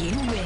you win.